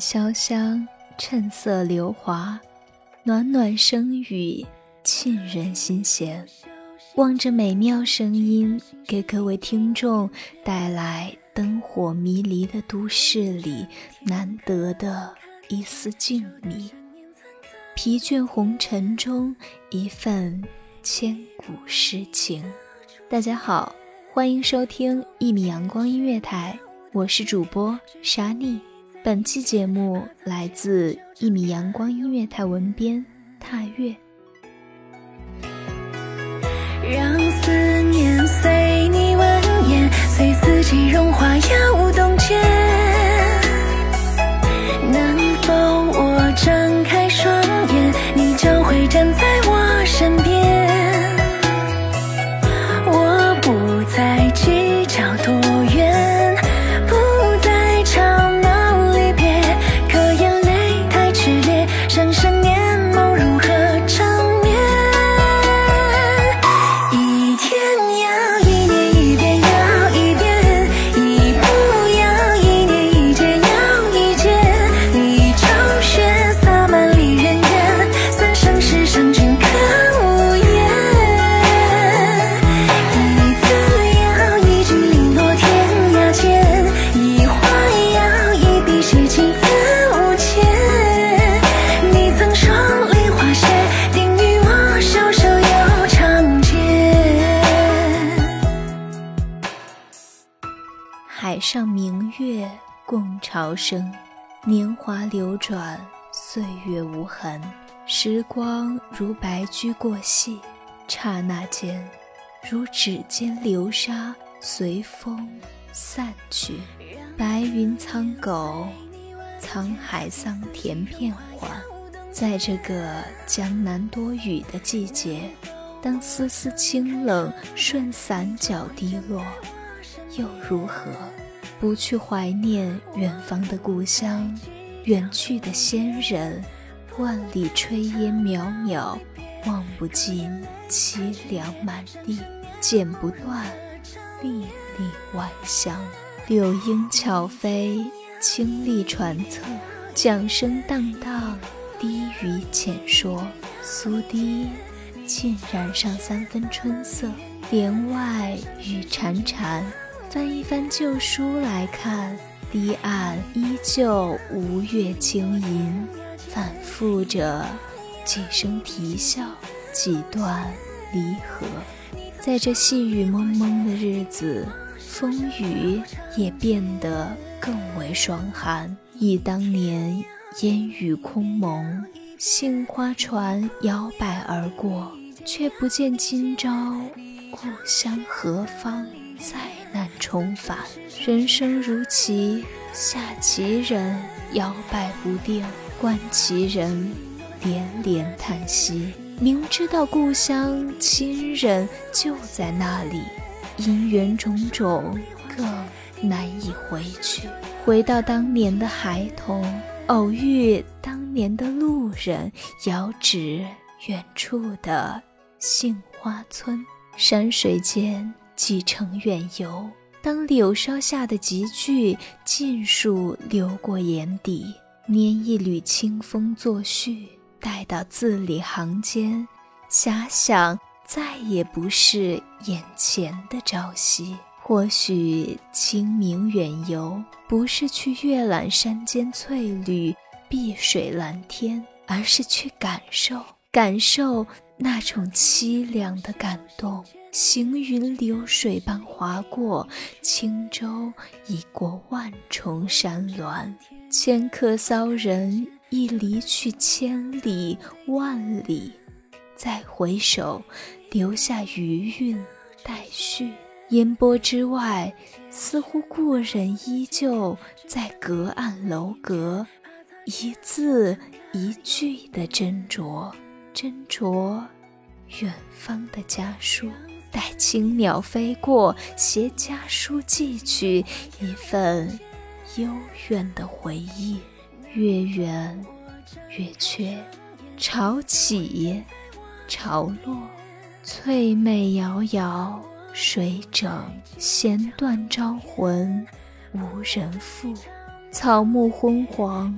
潇湘，趁色流华，暖暖声语，沁人心弦。望着美妙声音，给各位听众带来灯火迷离的都市里难得的一丝静谧。疲倦红尘中一份千古诗情。大家好，欢迎收听一米阳光音乐台，我是主播沙妮。本期节目来自一米阳光音乐台文编踏月。让思念随你蜿蜒，随四季融化又冻结。能否我睁开双眼，你就会站在上明月共潮生，年华流转，岁月无痕。时光如白驹过隙，刹那间，如指尖流沙，随风散去。白云苍狗，沧海桑田变幻。在这个江南多雨的季节，当丝丝清冷顺伞脚滴落，又如何？不去怀念远方的故乡，远去的先人，万里炊烟袅袅，望不尽凄凉满地，剪不断历历晚香。柳莺巧飞，清丽传册，桨声荡荡，低语浅说，苏堤浸染上三分春色，帘外雨潺潺。翻一翻旧书来看，堤岸依旧吴越轻吟，反复着几声啼笑，几段离合。在这细雨蒙蒙的日子，风雨也变得更为霜寒。忆当年烟雨空蒙，杏花船摇摆而过，却不见今朝故乡何方。在难重返，人生如棋，下棋人摇摆不定，观棋人连连叹息。明知道故乡亲人就在那里，因缘种种，更难以回去。回到当年的孩童，偶遇当年的路人，遥指远处的杏花村，山水间。几程远游，当柳梢下的集句尽数流过眼底，拈一缕清风作序，带到字里行间，遐想再也不是眼前的朝夕。或许清明远游，不是去阅览山间翠绿、碧水蓝天，而是去感受，感受那种凄凉的感动。行云流水般划过，轻舟已过万重山峦。迁客骚人已离去千里万里，再回首，留下余韵待续。烟波之外，似乎故人依旧在隔岸楼阁，一字一句的斟酌，斟酌远方的家书。待青鸟飞过，携家书寄去，一份幽怨的回忆。月圆月缺，潮起潮落，翠眉遥遥。水整弦断招魂，无人负。草木昏黄，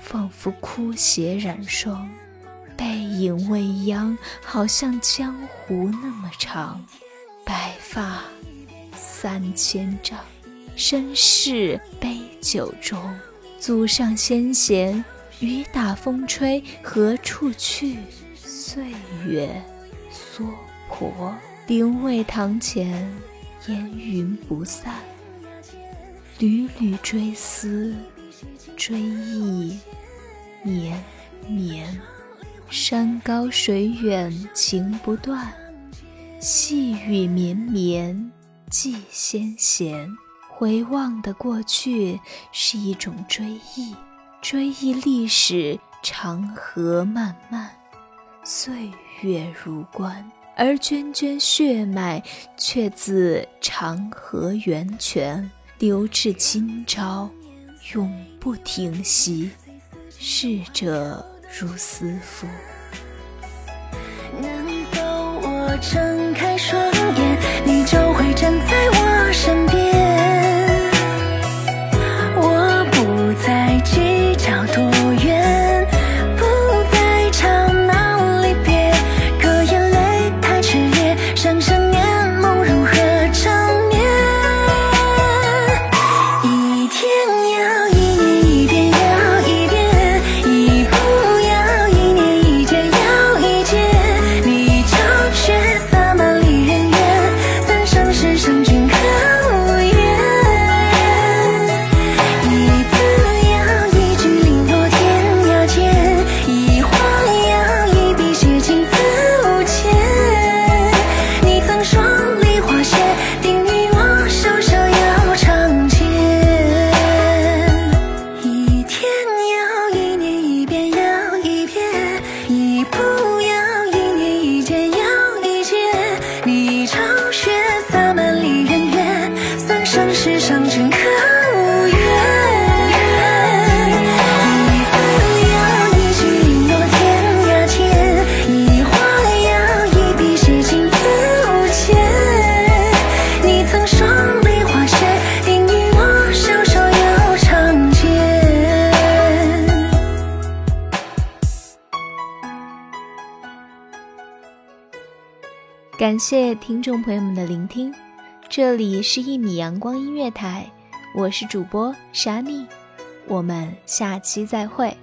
仿佛枯血染霜。背影未央，好像江湖那么长。白发三千丈，身世杯酒中。祖上先贤，雨打风吹何处去？岁月娑婆。灵位堂前，烟云不散。缕缕追思，追忆绵绵。山高水远情不断，细雨绵绵寄先贤。回望的过去是一种追忆，追忆历史长河漫漫，岁月如关。而涓涓血脉却自长河源泉流至今朝，永不停息。逝者如斯夫。能否我睁开双眼，你就会站在我身边？感谢听众朋友们的聆听，这里是一米阳光音乐台，我是主播莎妮，我们下期再会。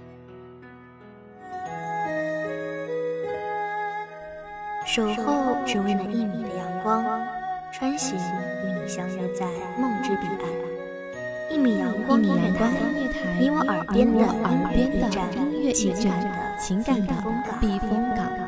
守候只为那一米的阳光，穿行与你相约在梦之彼岸。一米阳光音乐台，你我耳边的音乐驿站，情感的避风港。